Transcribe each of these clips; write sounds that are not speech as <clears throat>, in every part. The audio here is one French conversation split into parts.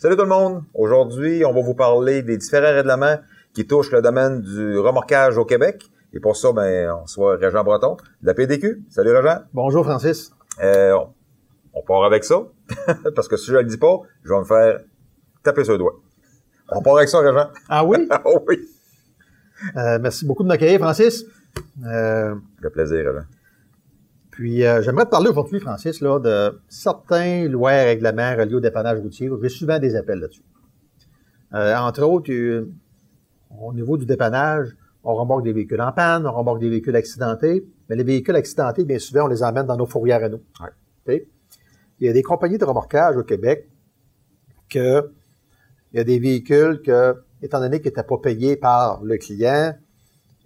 Salut tout le monde. Aujourd'hui, on va vous parler des différents règlements qui touchent le domaine du remorquage au Québec. Et pour ça, ben, on soit Régent Breton de la PDQ. Salut Régent. Bonjour Francis. Euh, on part avec ça. <laughs> Parce que si je le dis pas, je vais me faire taper sur le doigt. On part avec ça, Régent. Ah oui? <laughs> Ah oui. Euh, merci beaucoup de m'accueillir, Francis. Euh, Le plaisir, Régent. Puis, euh, j'aimerais te parler aujourd'hui, Francis, là, de certains lois et règlements reliés au dépannage routier. J'ai souvent des appels là-dessus. Euh, entre autres, euh, au niveau du dépannage, on remorque des véhicules en panne, on remorque des véhicules accidentés, mais les véhicules accidentés, bien souvent, on les emmène dans nos fourrières à nous. Ouais. Il y a des compagnies de remorquage au Québec que il y a des véhicules que, étant donné qu'ils n'étaient pas payés par le client,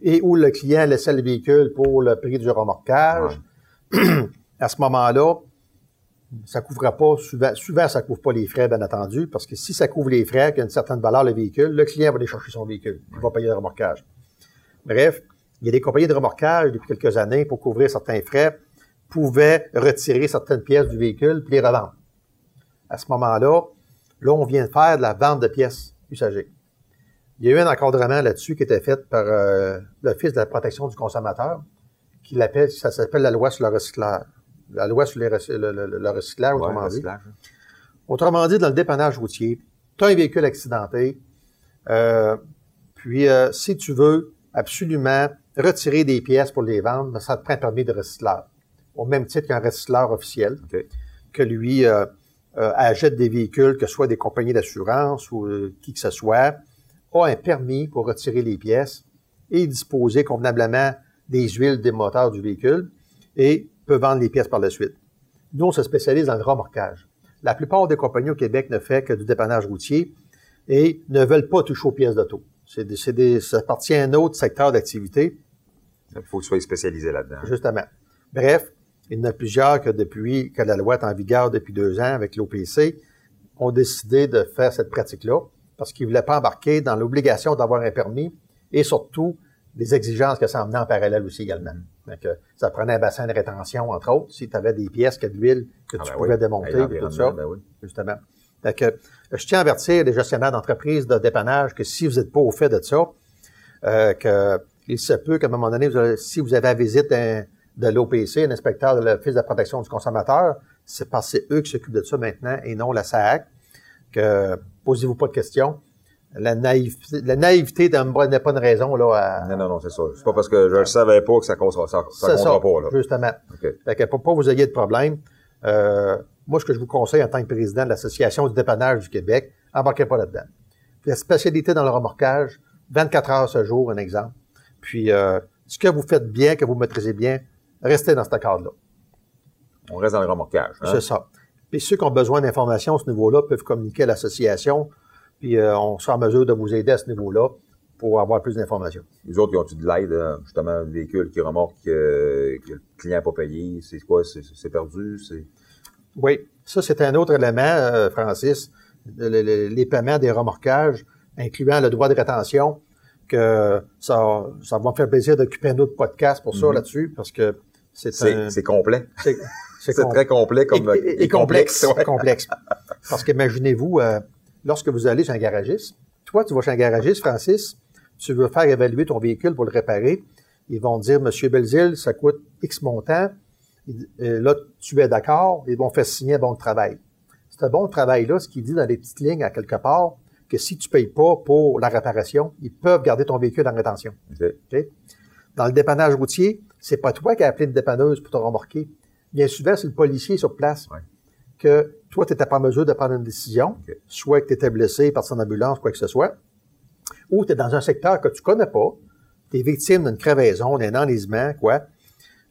et où le client laissait le véhicule pour le prix du remorquage, à ce moment-là, ça ne pas, souvent, souvent ça ne couvre pas les frais, bien entendu, parce que si ça couvre les frais, qu'il y a une certaine valeur le véhicule, le client va aller chercher son véhicule. Il va payer le remorquage. Bref, il y a des compagnies de remorquage depuis quelques années pour couvrir certains frais, pouvaient retirer certaines pièces du véhicule puis les revendre. À ce moment-là, là, on vient de faire de la vente de pièces usagées. Il y a eu un encadrement là-dessus qui était fait par euh, l'Office de la protection du consommateur, qui l'appelle, ça s'appelle la loi sur le recyclage. La loi sur les le, le- le recyclage, Ouais, autrement dit. Autrement dit, dans le dépannage routier, tu as un véhicule accidenté, euh, puis euh, si tu veux absolument retirer des pièces pour les vendre, ben, ça te prend un permis de recycleur. Au même titre qu'un recycleur officiel, OK. que lui euh, euh, achète des véhicules, que ce soit des compagnies d'assurance ou euh, qui que ce soit, a un permis pour retirer les pièces et disposer convenablement des huiles des moteurs du véhicule et peut vendre les pièces par la suite. Nous, on se spécialise dans le remorquage. La plupart des compagnies au Québec ne font que du dépannage routier et ne veulent pas toucher aux pièces d'auto. C'est ça appartient à un autre secteur d'activité, Il faut que sois spécialisé là-dedans. justement. Bref, il y en a plusieurs que depuis que la loi est en vigueur depuis deux ans avec l'OPC, ont décidé de faire cette pratique-là parce qu'ils ne voulaient pas embarquer dans l'obligation d'avoir un permis et surtout des exigences que ça emmenait en parallèle aussi également. Donc, ça prenait un bassin de rétention, entre autres, si tu avais des pièces que de l'huile que Ah tu ben pouvais oui. démonter, et tout ça ben oui. justement. Fait que, euh, je tiens à avertir les gestionnaires d'entreprises de dépannage que si vous n'êtes pas au fait de ça, euh, que il se peut qu'à un moment donné, vous avez- si vous avez à visite de l'OPC, un inspecteur de l'Office de la protection du consommateur, c'est parce que c'est eux qui s'occupent de ça maintenant et non la SAC, que posez-vous pas de questions. La naïveté, la naïveté n'est pas une raison là, à, Non, non, non, c'est ça. C'est pas parce que je le savais pas que ça causera ça, ça comptera pas, là. justement. OK. Fait que pour pas vous ayez de problème, euh, moi, ce que je vous conseille en tant que président de l'Association du dépannage du Québec, embarquez pas là-dedans. Puis la spécialité dans le remorquage, 24 heures ce jour, un exemple. Puis, euh, ce que vous faites bien, que vous maîtrisez bien, restez dans ce cadre-là. On reste dans le remorquage. hein? C'est ça. Puis ceux qui ont besoin d'informations à ce niveau-là peuvent communiquer à l'association, puis euh, on sera en mesure de vous aider à ce niveau-là pour avoir plus d'informations. Les autres, ils ont-tu de l'aide, euh, justement, le véhicule qui remorque, euh, que le client n'a pas payé? C'est quoi? C'est perdu? Oui, ça, c'est un autre élément, euh, Francis, le- le- les paiements des remorquages, incluant le droit de rétention, que ça, ça va me faire plaisir d'occuper un autre podcast pour ça Mhm. là-dessus, parce que c'est C'est, complet. <laughs> c'est- com- très complet comme... et, et- et complexe. ouais. complexe. Parce qu'imaginez-vous, euh, lorsque vous allez chez un garagiste, toi, tu vas chez un garagiste, Francis, tu veux faire évaluer ton véhicule pour le réparer. Ils vont dire, Monsieur Belzile, ça coûte X montant. Euh, là, tu es d'accord. Ils vont faire signer un bon travail. Ce bon de travail-là, ce qui dit dans les petites lignes à quelque part, que si tu payes pas pour la réparation, ils peuvent garder ton véhicule en rétention. Dans le dépannage routier, c'est pas toi qui as appelé une dépanneuse pour te remorquer. Bien souvent, c'est le policier sur place Ouais. Que toi, tu n'étais pas en mesure de prendre une décision, soit que tu étais blessé par son ambulance, quoi que ce soit, ou tu es dans un secteur que tu connais pas, tu es victime d'une crevaison, d'un enlisement, quoi.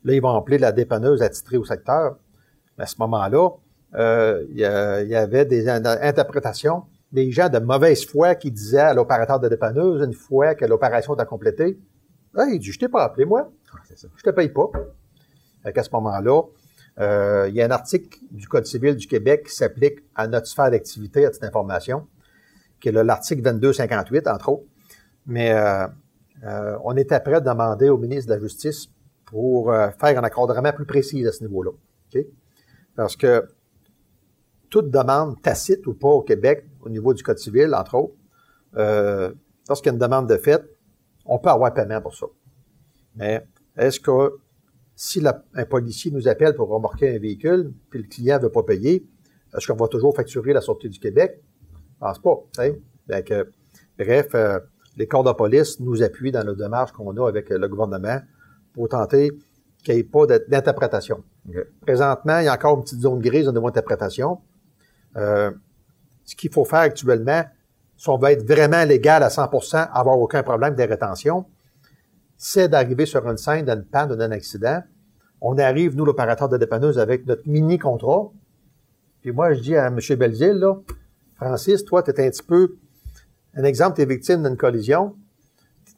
Là, ils vont appeler la dépanneuse attitrée au secteur. À ce moment-là, euh, il y, il y avait des in- interprétations des gens de mauvaise foi qui disaient à l'opérateur de dépanneuse, une fois que l'opération était complétée, Hey, il dit, je t'ai pas appelé, moi. C'est ça. Je te paye pas. Fait qu'à ce moment-là, euh, il y a un article du Code civil du Québec qui s'applique à notre sphère d'activité, à cette information, qui est le- l'article 2258, entre autres. Mais euh, euh, on était prêt à demander au ministre de la Justice pour faire un encadrement plus précis à ce niveau-là. Parce que toute demande tacite ou pas au Québec, au niveau du Code civil, entre autres, lorsqu'il y a une demande de fait, on peut avoir paiement pour ça. Mais est-ce que si un policier nous appelle pour remorquer un véhicule, puis le client ne veut pas payer, est-ce qu'on va toujours facturer la Sûreté du Québec? Je pense pas. bref, euh, les corps de police nous appuient dans nos démarches qu'on a avec le gouvernement pour tenter qu'il n'y ait pas d'interprétation. Présentement, il y a encore une petite zone grise au niveau d'interprétation. Euh, ce qu'il faut faire actuellement, si on veut être vraiment légal à 100% avoir aucun problème de rétention, c'est d'arriver sur une scène d'une panne ou d'un accident. On arrive, nous, l'opérateur de dépanneuse, avec notre mini-contrat. Puis moi, je dis à M. Belzile, là, Francis, toi, tu es un petit peu... Un exemple, tu es victime d'une collision.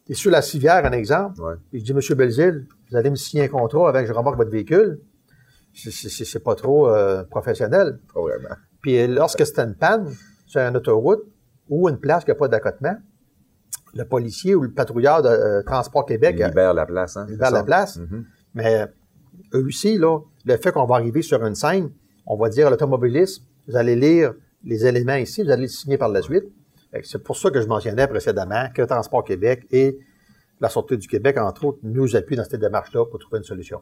Tu es sur la civière, un exemple. Ouais. Puis je dis, M. Belzile, vous allez me signer un contrat avant que je remorque votre véhicule. C'est pas trop euh, professionnel. Pas vraiment. Puis lorsque c'est une panne sur une autoroute ou une place qui n'a pas d'accotement, le policier ou le patrouilleur de euh, Transport Québec Il libère la place. Hein, libère la place. Mhm. Mais aussi, là, le fait qu'on va arriver sur une scène, on va dire à l'automobiliste, vous allez lire les éléments ici, vous allez les signer par la suite. C'est pour ça que je mentionnais précédemment que Transport Québec et la Sûreté du Québec, entre autres, nous appuient dans cette démarche-là pour trouver une solution.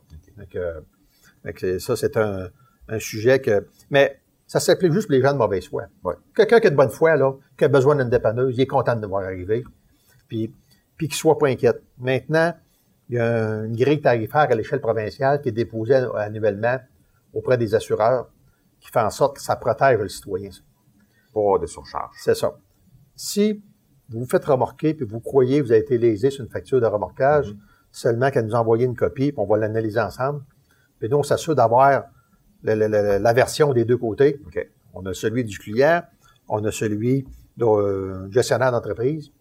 Que ça, c'est un, un sujet que... Mais ça s'applique juste pour les gens de mauvaise foi. Ouais. Quelqu'un qui a de bonne foi, là, qui a besoin d'une dépanneuse, il est content de nous voir arriver. Puis, puis qu'il soit pas inquiète. Maintenant, il y a une grille tarifaire à l'échelle provinciale qui est déposée annuellement auprès des assureurs qui fait en sorte que ça protège le citoyen. Pas de surcharge. C'est ça. Si vous vous faites remorquer puis vous croyez que vous avez été lésé sur une facture de remorquage, seulement qu'à nous envoyer une copie puis on va l'analyser ensemble. Puis nous, on s'assure d'avoir la version des deux côtés. On a celui du client, on a celui du gestionnaire d'entreprise.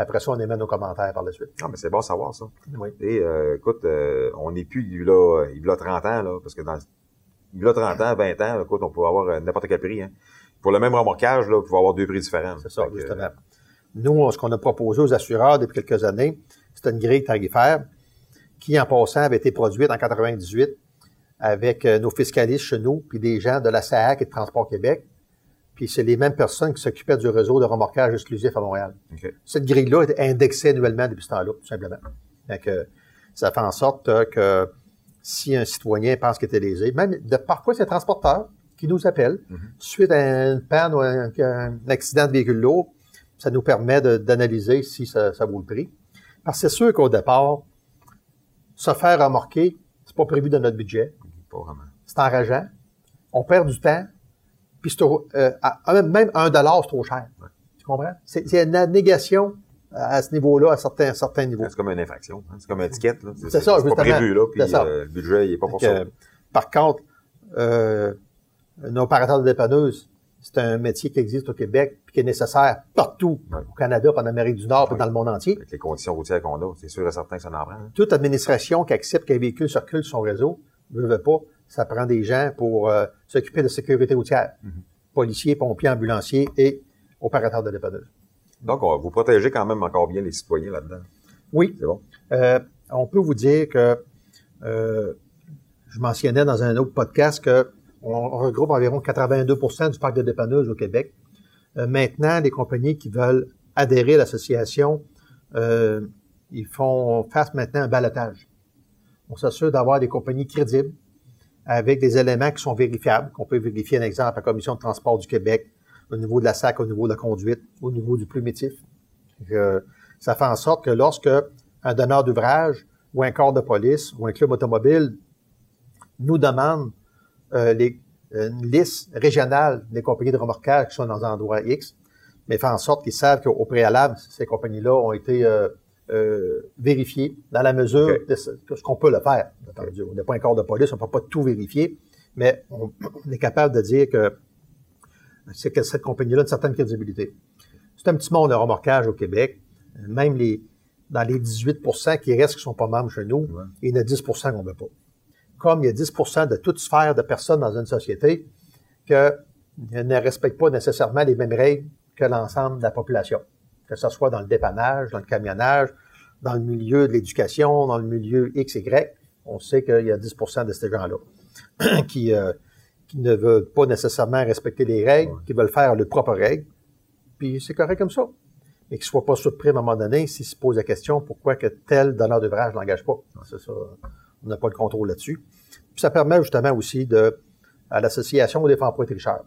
Après ça, on émet nos commentaires par la suite. Ah, mais c'est bon à savoir, ça. Oui. Et, euh, écoute, euh, on n'est plus, il a, il y a 30 ans, là, parce que dans, il y a 30 ans, 20 ans, écoute, on peut avoir euh, n'importe quel prix, hein. Pour le même remorquage, là, il faut avoir deux prix différents. C'est ça, que, justement. Nous, ce qu'on a proposé aux assureurs depuis quelques années, c'est une grille tarifaire qui, en passant, avait été produite en 98 avec nos fiscalistes chez nous, puis des gens de la SAAC et de Transport Québec. Puis c'est les mêmes personnes qui s'occupaient du réseau de remorquage exclusif à Montréal. Cette grille-là est indexée annuellement depuis ce temps-là, tout simplement. Que ça fait en sorte euh, que si un citoyen pense qu'il était lésé, même de, parfois c'est un transporteur qui nous appelle Mhm. suite à une panne ou un, un accident de véhicule lourd, ça nous permet d'analyser si ça, ça vaut le prix. Parce que c'est sûr qu'au départ, se faire remorquer, c'est pas prévu dans notre budget, Pas vraiment. c'est enrageant, on perd du temps, puis c'est trop- euh, à- même- un dollar, c'est trop cher. Ouais. Tu comprends? C'est une négation à ce niveau-là, à certains, certains niveaux. C'est comme une infraction. hein. C'est comme un ticket. C'est ça, C'est pas justement. prévu, là. Puis euh, le budget, il est pas pour ça. par contre, euh, un opérateur de dépanneuse, c'est un métier qui existe au Québec puis qui est nécessaire partout, Ouais. au Canada, en Amérique du Nord, puis Ouais. dans le monde entier. Avec les conditions routières qu'on a, c'est sûr et certain que ça en prend. hein. Toute administration qui accepte qu'un véhicule circule sur son réseau, ne veut pas, ça prend des gens pour euh, s'occuper de sécurité routière. Mhm. Policiers, pompiers, ambulanciers et opérateurs de dépanneuse. Donc, on vous protéger quand même encore bien les citoyens là-dedans. Oui, C'est bon? Euh, on peut vous dire que euh, je mentionnais dans un autre podcast que on regroupe environ 82% du parc de dépanneuses au Québec. Euh, maintenant, les compagnies qui veulent adhérer à l'association, ils font face maintenant à un balotage. On s'assure d'avoir des compagnies crédibles avec des éléments qui sont vérifiables, qu'on peut vérifier, un exemple, à la Commission de transport du Québec, au niveau de la SAC, au niveau de la conduite, au niveau du plumitif. Euh, ça fait en sorte que lorsque un donneur d'ouvrage ou un corps de police ou un club automobile nous demande euh, les, une liste régionale des compagnies de remorquage qui sont dans un endroit X, mais fait en sorte qu'ils savent qu'au préalable, ces compagnies-là ont été euh, euh, vérifiées dans la mesure de ce, qu'on peut le faire. On n'est pas un corps de police, on ne peut pas tout vérifier, mais on, on est capable de dire que c'est que cette compagnie-là a une certaine crédibilité. C'est un petit monde de remorquage au Québec. Même les, dans les 18% qui restent qui sont pas membres chez nous, Ouais. il y en a 10% qu'on ne veut pas. Comme il y a 10% de toute sphère de personnes dans une société que ne respectent pas nécessairement les mêmes règles que l'ensemble de la population. Que ce soit dans le dépannage, dans le camionnage, dans le milieu de l'éducation, dans le milieu X, Y, on sait qu'il y a 10% de ces gens-là <clears throat> qui, euh, qui ne veulent pas nécessairement respecter les règles, Ouais. qui veulent faire leurs propres règles. Puis c'est correct comme ça. Mais qu'ils ne soient pas surpris à un moment donné s'ils se posent la question pourquoi que tel donneur d'ouvrage n'engage pas? C'est ça. On n'a pas le contrôle là-dessus. Puis ça permet justement aussi de, à l'association, on défend pas les tricheurs.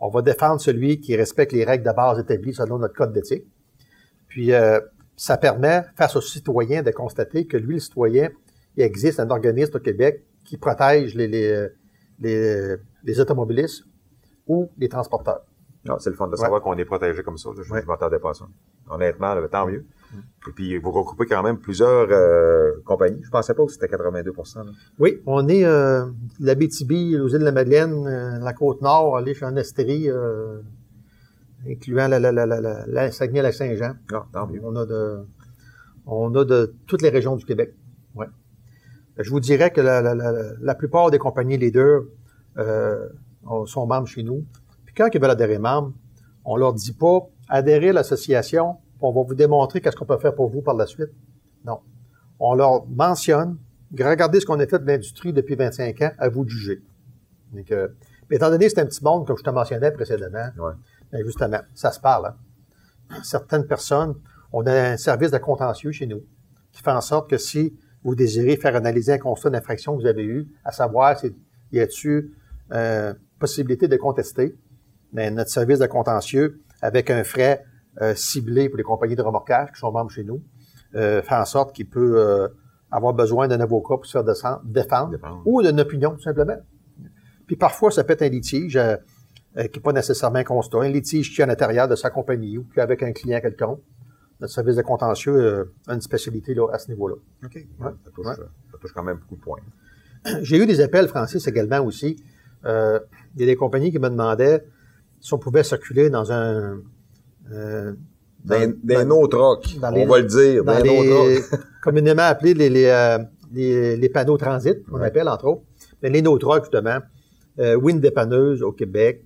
On va défendre celui qui respecte les règles de base établies selon notre code d'éthique. Puis euh, ça permet, face aux citoyens, de constater que lui, le citoyen, il existe un organisme au Québec qui protège les, les, les, les automobilistes ou les transporteurs. Non, c'est le fun de savoir qu'on est protégé comme ça. là. Je ne Ouais. Mm. m'attendais pas à ça. Honnêtement, là, tant mieux. Et puis, vous regroupez quand même plusieurs euh, compagnies. Je pensais pas que c'était 82 là. Oui, on est euh, la BTB, les îles de la Madeleine, euh, la Côte-Nord, aller chez Anesterie, euh, incluant la, la, la, la, la, la Saguenay-Lac-Saint-Jean. Mieux. On a de, on a de toutes les régions du Québec. Ouais. Je vous dirais que la, la, la, la plupart des compagnies leaders euh, ont- sont membres chez nous. Puis quand ils veulent adhérer membres, on leur dit pas adhérez à l'association, on va vous démontrer qu'est-ce qu'on peut faire pour vous par la suite. Non. On leur mentionne, regardez ce qu'on a fait de l'industrie depuis 25 ans, à vous de juger. Donc, euh, mais étant donné que c'est un petit monde, comme je te mentionnais précédemment, Ouais. Ben justement, ça se parle. hein. Certaines personnes, on a un service de contentieux chez nous qui fait en sorte que si vous désirez faire analyser un constat d'infraction que vous avez eu, à savoir si y a-t-il euh, possibilité de contester, mais notre service de contentieux, avec un frais euh, ciblé pour les compagnies de remorquage qui sont membres chez nous, euh, fait en sorte qu'il peut avoir besoin d'un avocat pour se faire descendre- défendre Défendre. ou d'une opinion, tout simplement. Puis parfois, ça peut être un litige euh, qui n'est pas nécessairement un constat, un litige qui est à l'intérieur de sa compagnie ou avec un client quelconque. Notre service de contentieux euh, a une spécialité là, à ce niveau-là. OK. Ouais. Ça, touche, Ouais. ça touche quand même beaucoup de points. <clears throat> J'ai eu des appels, Francis, également aussi. Euh, il y a des compagnies qui me demandaient si on pouvait circuler dans un... dans- rock, dans on les- va le dire, dans les, <laughs> communément appelés les, les, les, les panneaux transit, qu'on Ouais. appelle entre autres. Mais les no trucks, justement, euh, une dépanneuse au Québec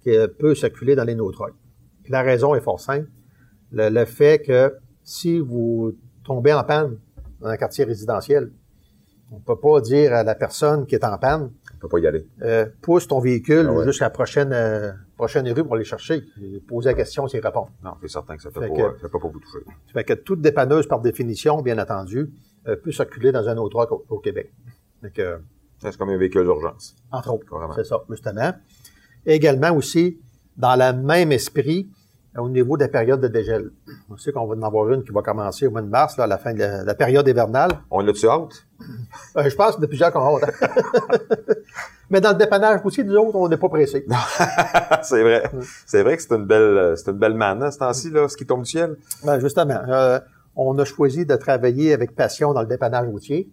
qui euh, peut circuler dans les no trucks. La raison est fort simple. Le, le fait que si vous tombez en panne dans un quartier résidentiel, on peut pas dire à la personne qui est en panne, On peut pas y aller. euh, pousse ton véhicule Ah ouais. jusqu'à la prochaine, euh, prochaine rue pour aller chercher. Et Poser la question, c'est répondre. Non, c'est certain que ça fait, Fait pas, pas vous toucher. Ça fait que toute dépanneuse, par définition, bien entendu, euh, peut circuler dans un autre truck au, au Québec. C'est comme un véhicule d'urgence. entre autres, c'est ça, justement. Également aussi, dans le même esprit, au niveau des périodes de dégel. On sait qu'on va en avoir une qui va commencer au mois de mars, là, à la fin de la, la période hivernale. On l'a-tu hâte? Euh, je pense que de plusieurs qu'on a. <laughs> Mais dans le dépannage aussi, nous autres, on n'est pas pressés. <laughs> c'est vrai. C'est vrai que c'est une belle, c'est une belle manne, hein, ce temps-ci, là, ce qui tombe du ciel. Ben, justement, euh, on a choisi de travailler avec passion dans le dépannage routier.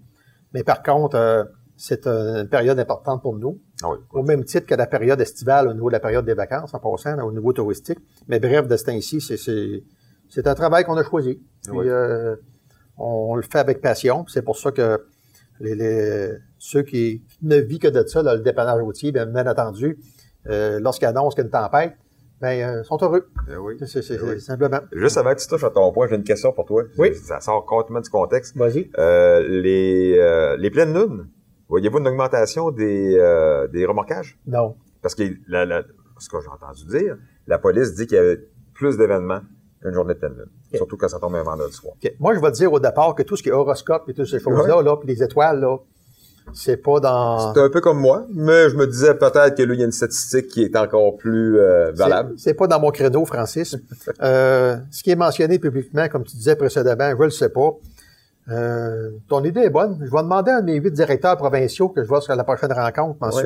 Mais par contre, euh, c'est une période importante pour nous. Ah oui. Au même titre que la période estivale au niveau de la période des vacances, en passant, au niveau touristique. Mais bref, de ce temps-ci, c'est, un travail qu'on a choisi. Puis, Oui. euh, on, le fait avec passion. C'est pour ça que les, les- ceux qui ne vivent que de ça, là, le dépannage routier, bien, bien entendu, euh, lorsqu'ils annoncent qu'il y a une tempête, ben, euh, sont heureux. Eh oui. C'est, c'est- Eh oui. c'est simplement. Juste avant que tu touches à ton point, j'ai une question pour toi. Oui. Ça sort complètement du contexte. Vas-y. Euh, les, euh, les pleines lunes, voyez-vous une augmentation des, euh, des remorquages? Non. Parce que la, la- ce que j'ai entendu dire, la police dit qu'il y avait plus d'événements qu'une journée de pleine lune. Surtout quand ça tombe un vendredi soir. OK. Moi, je vais te dire au départ que tout ce qui est horoscope et toutes ces choses-là, là, puis les étoiles, là, c'est pas dans. C'est un peu comme moi, mais je me disais peut-être que lui, il y a une statistique qui est encore plus euh, valable. C'est pas dans mon créneau, Francis. <laughs> euh, ce qui est mentionné publiquement, comme tu disais précédemment, je le sais pas. Euh, ton idée est bonne. Je vais demander à mes huit directeurs provinciaux que je vois sur la prochaine rencontre mensuelle.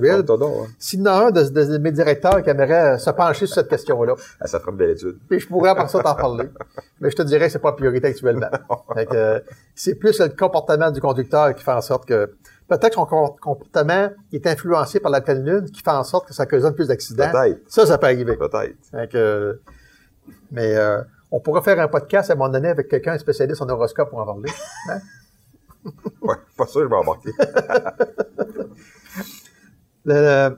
hein. S'il y en a un de, de mes directeurs qui aimerait se pencher sur cette question-là, Ah, ça ferait une belle étude. puis je pourrais après ça t'en parler. Mais je te dirais que c'est pas priorité actuellement. <laughs> Euh, c'est plus le comportement du conducteur qui fait en sorte que peut-être que son com- comportement est influencé par la pleine lune, qui fait en sorte que ça cause plus d'accidents. Peut-être. Ça, ça peut arriver. Peut-être. Que, mais euh, on pourrait faire un podcast à un moment donné avec quelqu'un spécialiste en horoscope pour en parler. Hein? <laughs> Ouais, pas sûr je vais embarquer. <laughs> Le- le-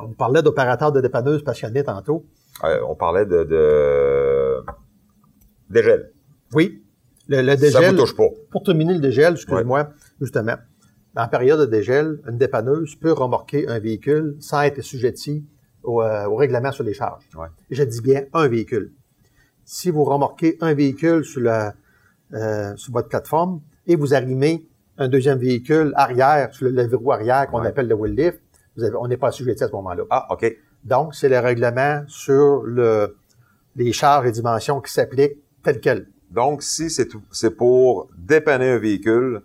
on parlait d'opérateurs de dépanneuses passionnés tantôt. Euh, on parlait de, de... dégel. Oui, le, le Ça dégel. vous touche pas. Pour terminer le dégel, excuse-moi, justement. en période de dégel, une dépanneuse peut remorquer un véhicule sans être sujetti au, euh, au règlement sur les charges. Ouais. Je dis bien un véhicule. Si vous remorquez un véhicule sur, la, euh, sur votre plateforme et vous arrimez un deuxième véhicule arrière, sur le, le verrou arrière qu'on Ouais. appelle le wheel lift, vous avez, on n'est pas assujetti à ce moment-là. Ah, OK. Donc, c'est le règlement sur le, les charges et dimensions qui s'appliquent tel quel. Donc, si c'est pour dépanner un véhicule,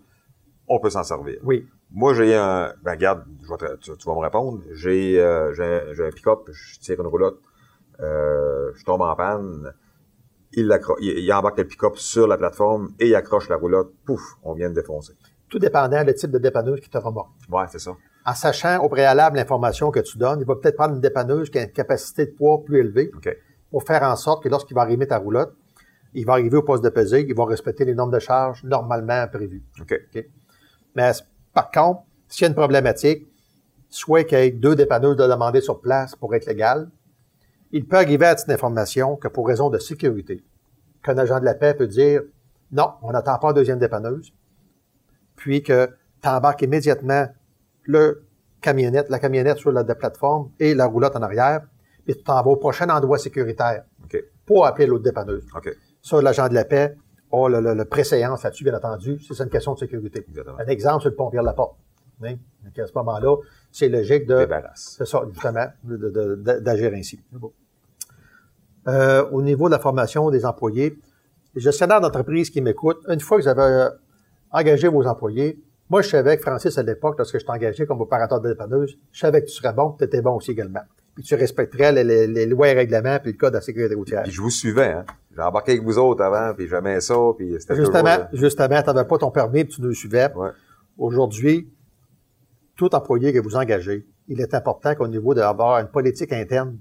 on peut s'en servir. Oui. Moi, j'ai un... Ben, regarde, je vais te- tu, tu vas me répondre. J'ai euh, j'ai un, j'ai un pick-up, je tire une roulotte, euh, je tombe en panne, il, embarque le pick-up sur la plateforme et il accroche la roulotte. Pouf, on vient de défoncer. Tout dépendant le type de dépanneuse qui te remorque. Ouais, c'est ça. En sachant au préalable l'information que tu donnes, il va peut-être prendre une dépanneuse qui a une capacité de poids plus élevée pour faire en sorte que lorsqu'il va arriver ta roulotte, il va arriver au poste de pesée, il va respecter les normes de charge normalement prévues. OK. Mais par contre, s'il y a une problématique, soit qu'il y ait deux dépanneuses de demander sur place pour être légal, il peut arriver à cette information que pour raison de sécurité, qu'un agent de la paix peut dire non, on n'attend pas une deuxième dépanneuse, puis que tu embarques immédiatement le camionnette, la camionnette sur la plateforme et la roulotte en arrière, puis tu t'en vas au prochain endroit sécuritaire pour appeler l'autre dépanneuse. OK. Ça, l'agent de la paix a le, le, le préséance là-dessus, bien entendu, c'est une question de sécurité. Exactement. Un exemple, c'est le pompier de la porte. Hein? Donc, à ce moment-là, c'est logique de, Débarrasse. c'est ça, justement, d'agir ainsi. Euh, au niveau de la formation des employés, les gestionnaires d'entreprise qui m'écoutent, une fois que vous avez euh, engagé vos employés, moi, je savais que Francis, à l'époque, lorsque je t'ai engagé comme opérateur de dépanneuse, je savais que tu serais bon, que tu étais bon aussi également. Puis tu respecterais les, les- les lois et règlements puis le code de la sécurité routière. Puis je vous suivais, hein. J'ai embarqué avec vous autres avant, puis j'aimais ça, puis c'était. Justement, euh, justement, tu n'avais pas ton permis puis tu nous suivais. Ouais. Aujourd'hui, tout employé que vous engagez, il est important qu'au niveau d'avoir une politique interne,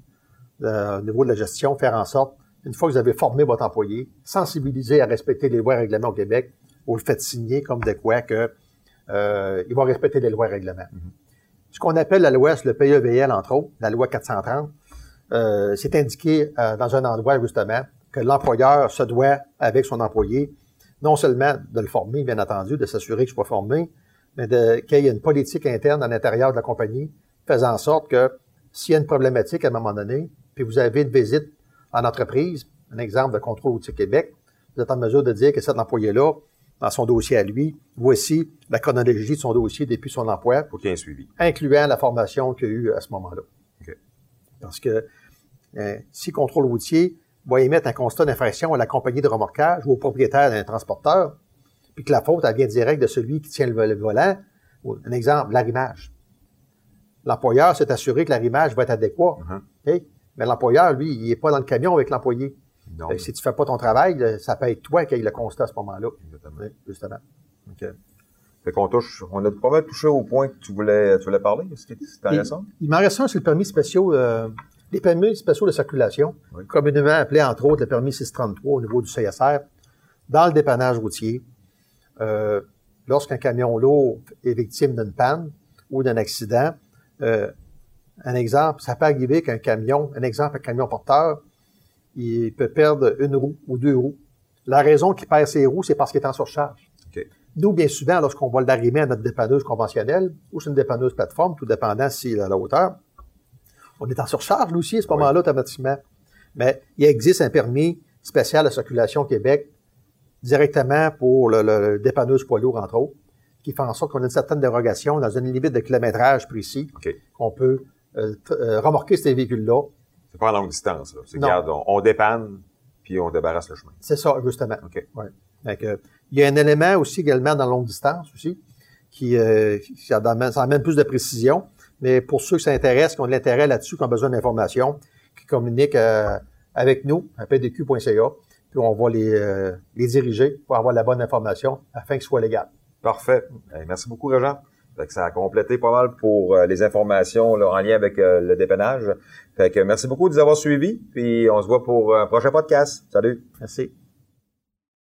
euh, au niveau de la gestion, faire en sorte, une fois que vous avez formé votre employé, sensibiliser à respecter les lois et règlements au Québec, vous le faites signer comme de quoi que euh, il va respecter les lois et règlements. Ce qu'on appelle la loi, c'est le PEVL, entre autres, la loi 430, euh, c'est indiqué euh, dans un endroit, justement, que l'employeur se doit, avec son employé, non seulement de le former, bien entendu, de s'assurer qu'il soit formé, mais qu'il y ait une politique interne à l'intérieur de la compagnie, faisant en sorte que s'il y a une problématique à un moment donné, puis vous avez une visite en entreprise, un exemple de contrôle routier Québec, vous êtes en mesure de dire que cet employé-là, dans son dossier à lui, voici la chronologie de son dossier depuis son emploi, Faut qu'il y ait un suivi. incluant la formation qu'il y a eu à ce moment-là. OK. Parce que euh, si le contrôle routier va émettre un constat d'infraction à la compagnie de remorquage ou au propriétaire d'un transporteur, puis que la faute elle vient direct de celui qui tient le, vol- le volant, un exemple, l'arrimage. L'employeur s'est assuré que l'arrimage va être adéquat. OK? Mais l'employeur, lui, il n'est pas dans le camion avec l'employé. Si tu fais pas ton travail, ça peut être toi qui aille le constat à ce moment-là. Exactement. Oui, justement. OK. Fait qu'on touche, on a pas mal touché au point que tu voulais, tu voulais parler. Est-ce que c'est intéressant? Il m'en reste un, c'est le permis spéciaux, euh, les permis spéciaux de circulation, Oui. communément appelé entre autres le permis 633 au niveau du CSR, dans le dépannage routier. Euh, Lorsqu'un camion lourd est victime d'une panne ou d'un accident, euh, un exemple, ça peut arriver qu'un camion, un exemple, un camion porteur, il peut perdre une roue ou deux roues. La raison qu'il perd ses roues, c'est parce qu'il est en surcharge. Nous, bien souvent, lorsqu'on va l'arrimer à notre dépanneuse conventionnelle ou sur une dépanneuse plateforme, tout dépendant si la hauteur, on est en surcharge, nous aussi, à ce Oui. moment-là, automatiquement. Mais il existe un permis spécial de circulation Québec directement pour le, le- le dépanneuse poids lourd, entre autres, qui fait en sorte qu'on a une certaine dérogation dans une limite de kilométrage précis, OK. qu'on peut euh, euh, remorquer ces véhicules-là. C'est pas en longue distance, là. C'est, regarde, on, on dépanne, puis on débarrasse le chemin. C'est ça, justement. OK. Ouais. Que, il y a un élément aussi également dans la longue distance aussi, qui, euh, qui ça, amène, ça amène plus de précision. Mais pour ceux qui s'intéressent, qui ont de l'intérêt là-dessus, qui ont besoin d'informations, qui communiquent euh, avec nous à pdq.ca, puis on va les, euh, les diriger pour avoir la bonne information afin que ce soit légal. Parfait. Merci beaucoup, Régent. Fait que ça a complété pas mal pour euh, les informations là, en lien avec euh, le dépannage. Fait que merci beaucoup de nous avoir suivis, puis on se voit pour un prochain podcast. Salut! Merci.